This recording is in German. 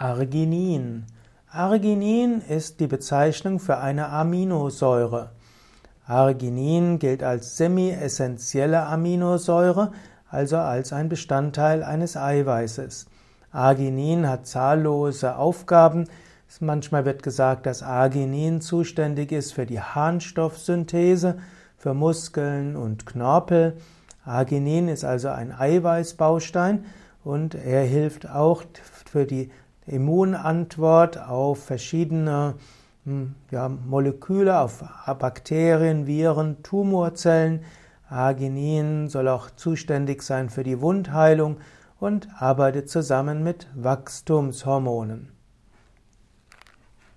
Arginin. Arginin ist die Bezeichnung für eine Aminosäure. Arginin gilt als semi-essentielle Aminosäure, also als ein Bestandteil eines Eiweißes. Arginin hat zahllose Aufgaben. Manchmal wird gesagt, dass Arginin zuständig ist für die Harnstoffsynthese, für Muskeln und Knorpel. Arginin ist also ein Eiweißbaustein und er hilft auch für die Immunantwort auf verschiedene hm, ja, Moleküle, auf Bakterien, Viren, Tumorzellen. Arginin soll auch zuständig sein für die Wundheilung und arbeitet zusammen mit Wachstumshormonen.